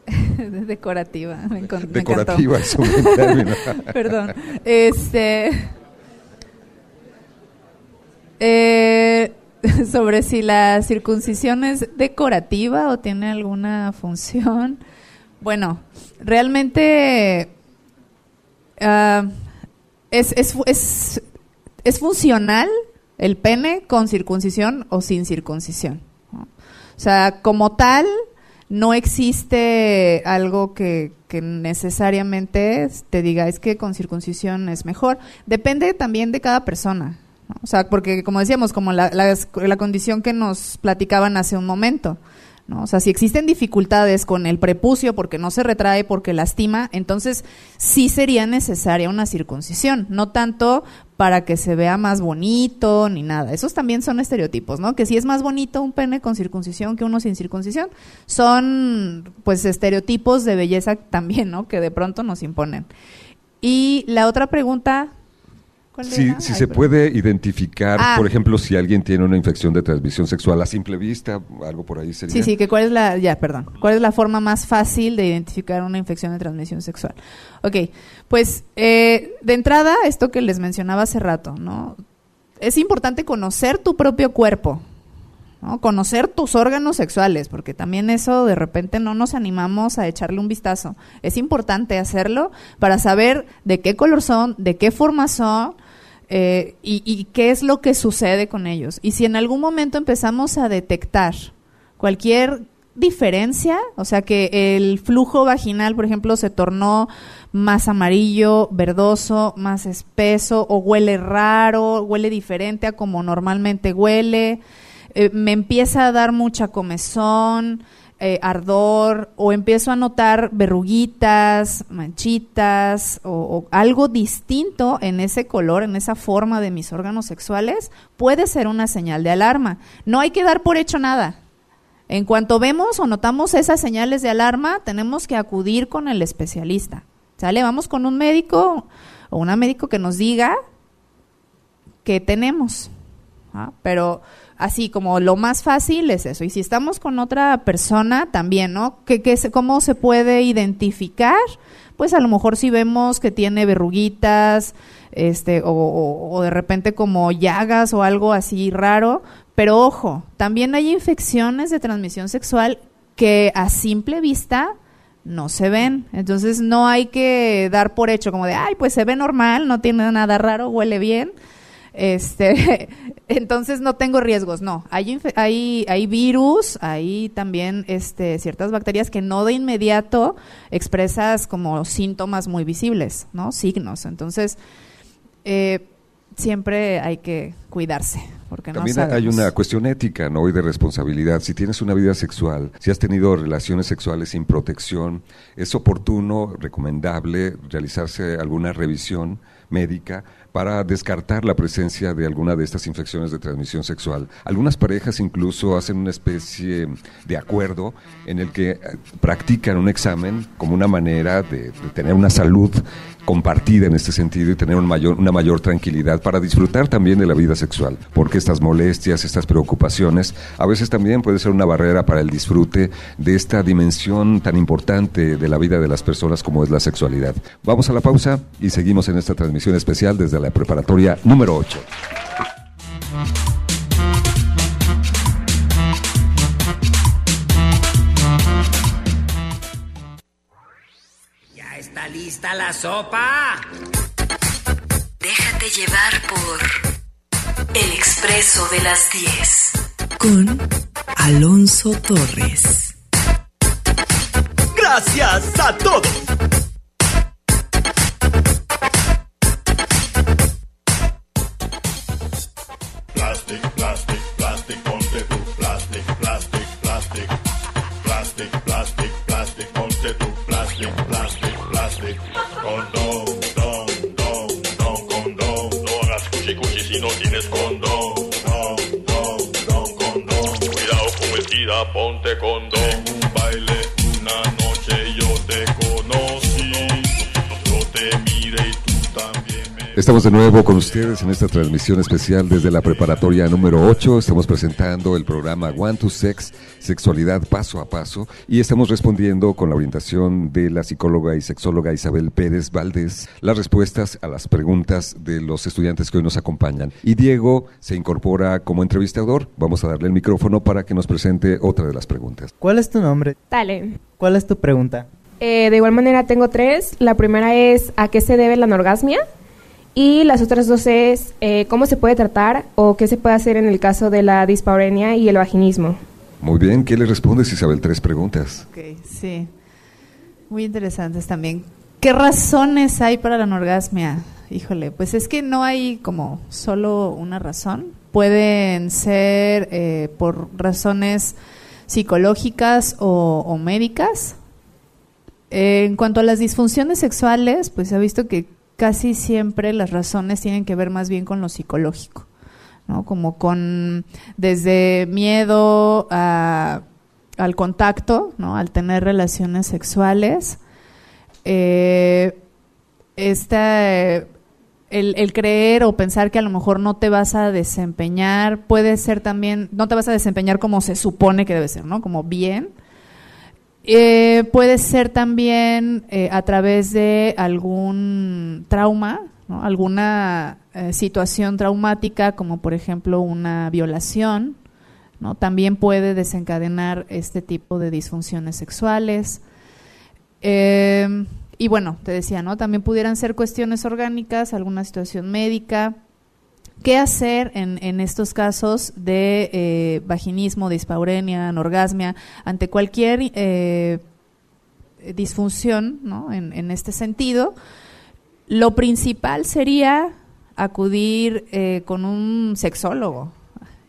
Decorativa, me, me Decorativa es un buen término. Perdón. Este. eh, sobre si la circuncisión es decorativa o tiene alguna función. Bueno, realmente ah, es, es, es, es funcional el pene con circuncisión o sin circuncisión. O sea, como tal, no existe algo que, que necesariamente te diga es que con circuncisión es mejor. Depende también de cada persona. O sea, porque como decíamos, como la, la, la condición que nos platicaban hace un momento. ¿no? O sea, si existen dificultades con el prepucio porque no se retrae, porque lastima, entonces sí sería necesaria una circuncisión, no tanto para que se vea más bonito ni nada. Esos también son estereotipos, ¿no? Que si es más bonito un pene con circuncisión que uno sin circuncisión, son pues estereotipos de belleza también, ¿no? Que de pronto nos imponen. Y la otra pregunta, ¿cuál Si, era? si Ay, se puede identificar, Ah. por ejemplo, si alguien tiene una infección de transmisión sexual a simple vista, algo por ahí sería. Sí, sí, que cuál es la, ya, perdón, cuál es la forma más fácil de identificar una infección de transmisión sexual. Ok, pues eh, de entrada, esto que les mencionaba hace rato, ¿no? Es importante conocer tu propio cuerpo, ¿no? Conocer tus órganos sexuales, porque también eso de repente no nos animamos a echarle un vistazo. Es importante hacerlo para saber de qué color son, de qué forma son, eh, y, y qué es lo que sucede con ellos. Y si en algún momento empezamos a detectar cualquier diferencia, o sea que el flujo vaginal, por ejemplo, se tornó más amarillo, verdoso, más espeso, o huele raro, huele diferente a como normalmente huele, eh, me empieza a dar mucha comezón, eh, ardor, o empiezo a notar verruguitas, manchitas, o, algo distinto en ese color, en esa forma de mis órganos sexuales, puede ser una señal de alarma. No hay que dar por hecho nada. En cuanto vemos o notamos esas señales de alarma, tenemos que acudir con el especialista. ¿Sale? Vamos con un médico o una médico que nos diga qué tenemos. ¿ah? Pero así como lo más fácil es eso. Y si estamos con otra persona también, ¿no? ¿Qué, qué ¿Cómo se puede identificar? Pues a lo mejor si vemos que tiene verruguitas, este, o, o- o de repente como llagas o algo así raro. Pero ojo, también hay infecciones de transmisión sexual que a simple vista no se ven. Entonces no hay que dar por hecho como de, ay, pues se ve normal, no tiene nada raro, huele bien. Este, entonces no tengo riesgos, no. Hay, hay, hay virus, hay también este, ciertas bacterias que no de inmediato expresas como síntomas muy visibles, ¿no? Signos. Entonces, eh, siempre hay que cuidarse, porque También no hay una cuestión ética, ¿no? Y de responsabilidad. Si tienes una vida sexual, si has tenido relaciones sexuales sin protección, es oportuno, recomendable realizarse alguna revisión médica para descartar la presencia de alguna de estas infecciones de transmisión sexual. Algunas parejas incluso hacen una especie de acuerdo en el que eh, practican un examen como una manera de, de tener una salud compartida en este sentido y tener un mayor, una mayor tranquilidad para disfrutar también de la vida sexual, porque estas molestias, estas preocupaciones, a veces también puede ser una barrera para el disfrute de esta dimensión tan importante de la vida de las personas como es la sexualidad. Vamos a la pausa y seguimos en esta transmisión especial desde la preparatoria número 8. Lista la sopa? Déjate llevar por El Expreso de las 10 con Alonso Torres. Gracias a todos. Ponte condón, Estamos de nuevo con ustedes en esta transmisión especial desde la preparatoria número 8. Estamos presentando el programa One to Sex, Sexualidad Paso a Paso, y estamos respondiendo con la orientación de la psicóloga y sexóloga Isabel Pérez Valdés las respuestas a las preguntas de los estudiantes que hoy nos acompañan. Y Diego se incorpora como entrevistador. Vamos a darle el micrófono para que nos presente otra de las preguntas. ¿Cuál es tu nombre? Dale. ¿Cuál es tu pregunta? Eh, de igual manera tengo tres. La primera es ¿a qué se debe la anorgasmia? Y las otras dos es eh, ¿cómo se puede tratar o qué se puede hacer en el caso de la dispareunia y el vaginismo? Muy bien, ¿qué le respondes Isabel? Tres preguntas. Ok, sí. Muy interesantes también. ¿Qué razones hay para la anorgasmia? Híjole, pues es que no hay como solo una razón. Pueden ser eh, por razones psicológicas o, o médicas. Eh, en cuanto a las disfunciones sexuales, pues se ha visto que casi siempre las razones tienen que ver más bien con lo psicológico, ¿no? Como con desde miedo al contacto, ¿no? Al tener relaciones sexuales. Eh, el, el creer o pensar que a lo mejor no te vas a desempeñar, puede ser también, no te vas a desempeñar como se supone que debe ser, ¿no? Como bien. Eh, puede ser también eh, a través de algún trauma, alguna eh, situación traumática, como por ejemplo una violación. También puede desencadenar este tipo de disfunciones sexuales. Y bueno, te decía, ¿no? También pudieran ser cuestiones orgánicas, alguna situación médica. ¿Qué hacer en, estos casos de eh, vaginismo, dispaurenia, anorgasmia, ante cualquier eh, disfunción ¿no? en, en este sentido? Lo principal sería acudir eh, con un sexólogo.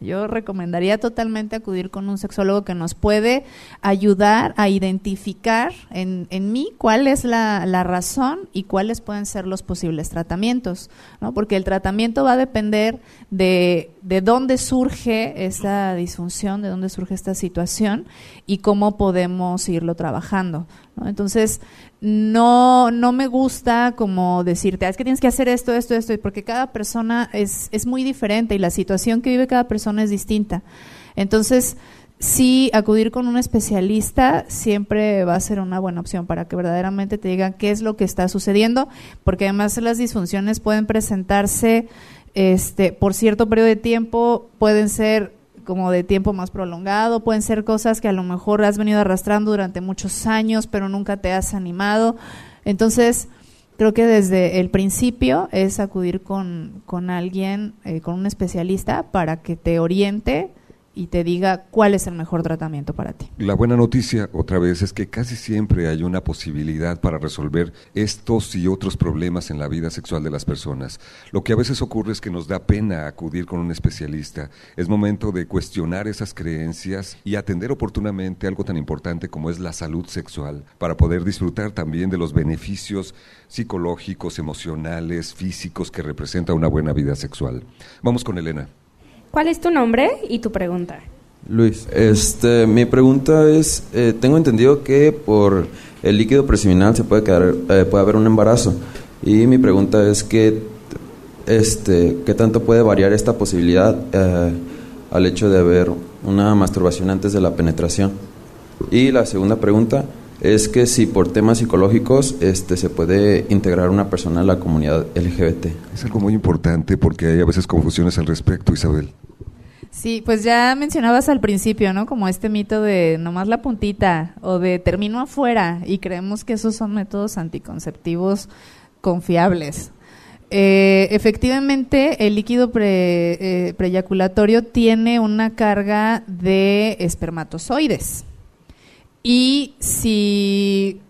Yo recomendaría totalmente acudir con un sexólogo que nos puede ayudar a identificar en, en mí cuál es la, la razón y cuáles pueden ser los posibles tratamientos, ¿no? Porque el tratamiento va a depender de, de dónde surge esa disfunción, de dónde surge esta situación y cómo podemos irlo trabajando. ¿no? Entonces, no, no me gusta como decirte, "Ah, es que tienes que hacer esto, esto, esto, porque cada persona es, es muy diferente y la situación que vive cada persona es distinta. Entonces, sí, acudir con un especialista siempre va a ser una buena opción para que verdaderamente te digan qué es lo que está sucediendo, porque además las disfunciones pueden presentarse este, por cierto periodo de tiempo, pueden ser como de tiempo más prolongado, pueden ser cosas que a lo mejor has venido arrastrando durante muchos años, pero nunca te has animado. Entonces, creo que desde el principio es acudir con, con alguien, eh, con un especialista, para que te oriente y te diga cuál es el mejor tratamiento para ti. La buena noticia, otra vez, es que casi siempre hay una posibilidad para resolver estos y otros problemas en la vida sexual de las personas. Lo que a veces ocurre es que nos da pena acudir con un especialista. Es momento de cuestionar esas creencias y atender oportunamente algo tan importante como es la salud sexual, para poder disfrutar también de los beneficios psicológicos, emocionales, físicos que representa una buena vida sexual. Vamos con Elena. ¿Cuál es tu nombre y tu pregunta? Luis, este, mi pregunta es, eh, tengo entendido que por el líquido preseminal se puede quedar, eh, puede haber un embarazo y mi pregunta es que, este, qué tanto puede variar esta posibilidad eh, al hecho de haber una masturbación antes de la penetración. Y la segunda pregunta es que si por temas psicológicos, este, se puede integrar una persona a la comunidad LGBT. Es algo muy importante porque hay a veces confusiones al respecto, Isabel. Sí, pues ya mencionabas al principio, ¿no? Como este mito de nomás la puntita o de termino afuera y creemos que esos son métodos anticonceptivos confiables. Eh, efectivamente, el líquido pre, eh, preyaculatorio tiene una carga de espermatozoides. Y si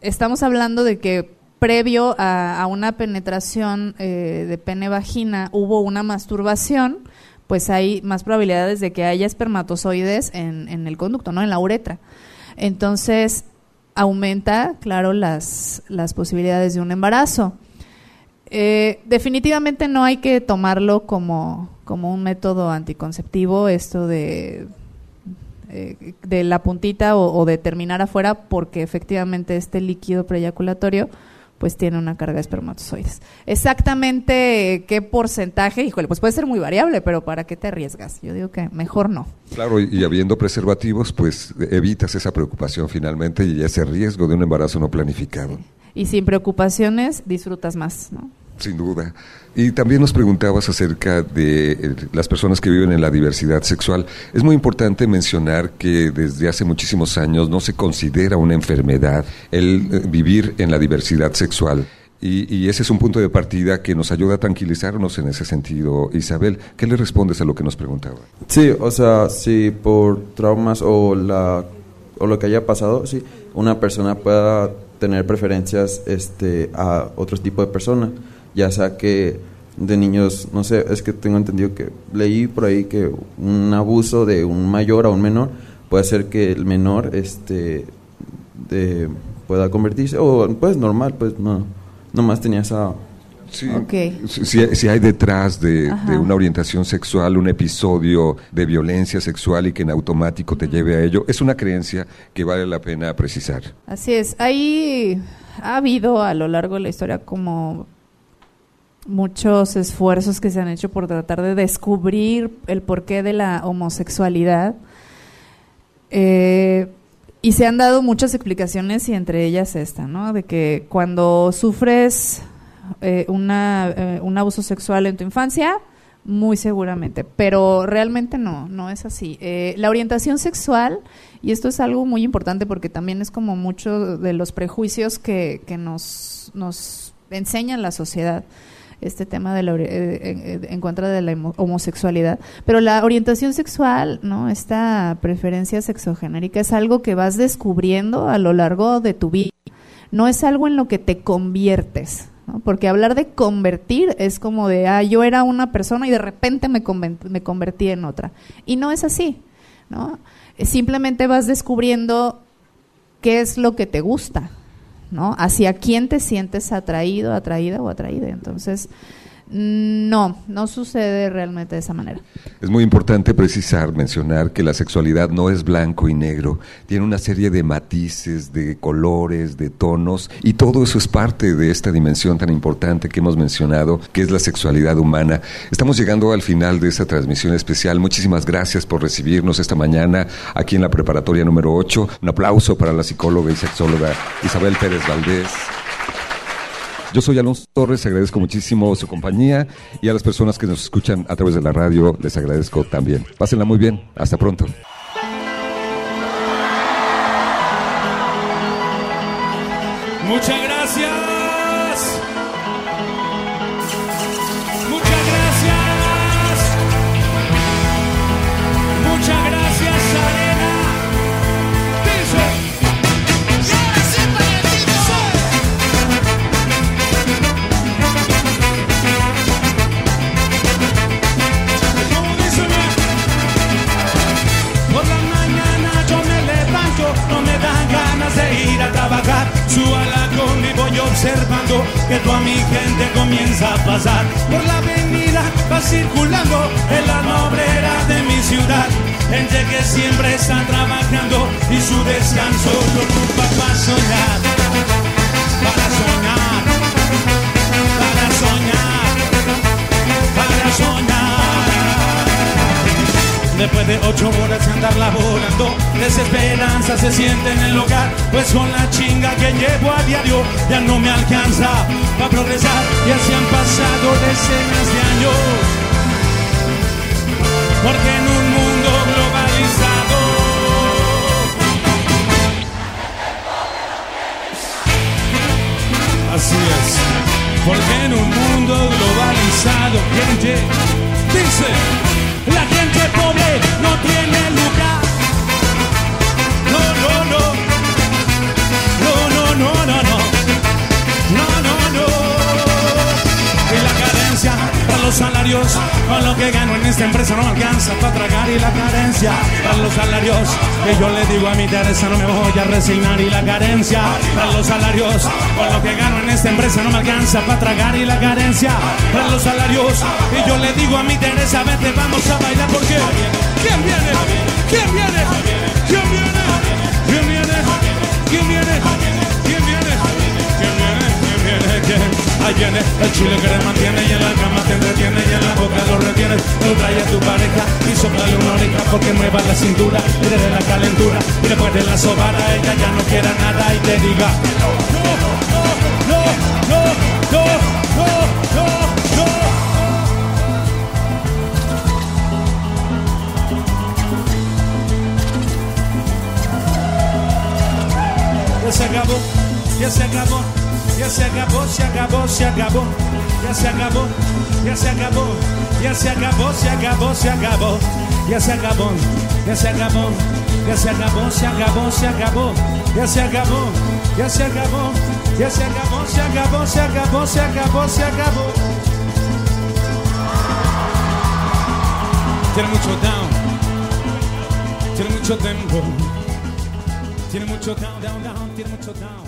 estamos hablando de que previo a, una penetración eh, de pene-vagina hubo una masturbación, pues hay más probabilidades de que haya espermatozoides en, en el conducto, ¿no? En la uretra. Entonces, aumenta, claro, las, las posibilidades de un embarazo. Eh, definitivamente no hay que tomarlo como, como un método anticonceptivo, esto de, eh, de la puntita o, o, de terminar afuera, porque efectivamente este líquido preyaculatorio pues tiene una carga de espermatozoides. Exactamente qué porcentaje, híjole, pues puede ser muy variable, pero ¿para qué te arriesgas? Yo digo que mejor no. Claro, y, y habiendo preservativos, pues evitas esa preocupación finalmente y ese riesgo de un embarazo no planificado. Y sin preocupaciones disfrutas más, ¿no? Sin duda. Y también nos preguntabas acerca de eh, las personas que viven en la diversidad sexual. Es muy importante mencionar que desde hace muchísimos años no se considera una enfermedad el eh, vivir en la diversidad sexual. Y, y, ese es un punto de partida que nos ayuda a tranquilizarnos en ese sentido. Isabel, ¿qué le respondes a lo que nos preguntaba? Sí, o sea, si por traumas o, la, o lo que haya pasado, sí, una persona pueda tener preferencias este, a otro tipo de personas ya sea que de niños, no sé, es que tengo entendido que leí por ahí que un abuso de un mayor a un menor puede hacer que el menor este de, pueda convertirse o pues normal, pues no nomás tenía esa Sí, okay. si, si, hay detrás de, de, una orientación sexual un episodio de violencia sexual y que en automático te lleve a ello, es una creencia que vale la pena precisar. Así es, ahí ha habido a lo largo de la historia como muchos esfuerzos que se han hecho por tratar de descubrir el porqué de la homosexualidad. Eh, y se han dado muchas explicaciones y entre ellas esta, ¿no? De que cuando sufres eh, eh, un abuso sexual en tu infancia, muy seguramente, pero realmente no, no es así. La orientación sexual, y esto es algo muy importante porque también es como mucho de los prejuicios que, que nos, nos enseña la sociedad este tema de la, eh, en contra de la homosexualidad. Pero la orientación sexual, ¿no? Esta preferencia sexogenérica es algo que vas descubriendo a lo largo de tu vida. No es algo en lo que te conviertes. ¿no? Porque hablar de convertir es como de, ah, yo era una persona y de repente me, me convertí en otra. Y no es así, ¿no? Simplemente vas descubriendo qué es lo que te gusta, ¿no? Hacia quién te sientes atraído, atraída o atraída. Entonces, no, no sucede realmente de esa manera. Es muy importante precisar, mencionar que la sexualidad no es blanco y negro, tiene una serie de matices, de colores, de tonos, y todo eso es parte de esta dimensión tan importante que hemos mencionado, que es la sexualidad humana. Estamos llegando al final de esta transmisión especial. Muchísimas gracias por recibirnos esta mañana aquí en la preparatoria número 8. Un aplauso para la psicóloga y sexóloga Isabel Pérez Valdés. Yo soy Alonso Torres, agradezco muchísimo su compañía y a las personas que nos escuchan a través de la radio les agradezco también. Pásenla muy bien, hasta pronto. Muchas gracias. En el hogar, pues con la chinga que llevo a diario ya no me alcanza para progresar y así han pasado decenas de años. Porque en un mundo globalizado Así es, porque en un mundo globalizado, gente, dice, la gente pobre no tiene lugar. Los salarios, con lo que gano en esta empresa no me alcanza para tragar y la carencia. Para los salarios, que yo le digo a mi Teresa no me voy a resignar y la carencia. Para los salarios, con lo que gano en esta empresa no me alcanza para tragar y la carencia. Para los salarios, y yo le digo a mi Teresa vete vamos a bailar porque ¿quién viene? Ya no quiera nada y te diga. Ya se acabó, ya se acabó, ya se acabó, se acabó, se acabó, ya se acabó, ya se acabó, ya se acabó, se acabó, se acabó, ya se acabó, ya se acabó, Esse é acabou, se acabou, se acabou. Esse é acabou, esse é acabou. Esse acabou, se acabou, se acabou, se acabou, se acabou. Tiene mucho down. Tiene mucho tempo. Tiene mucho down, down, down. Tiene mucho down.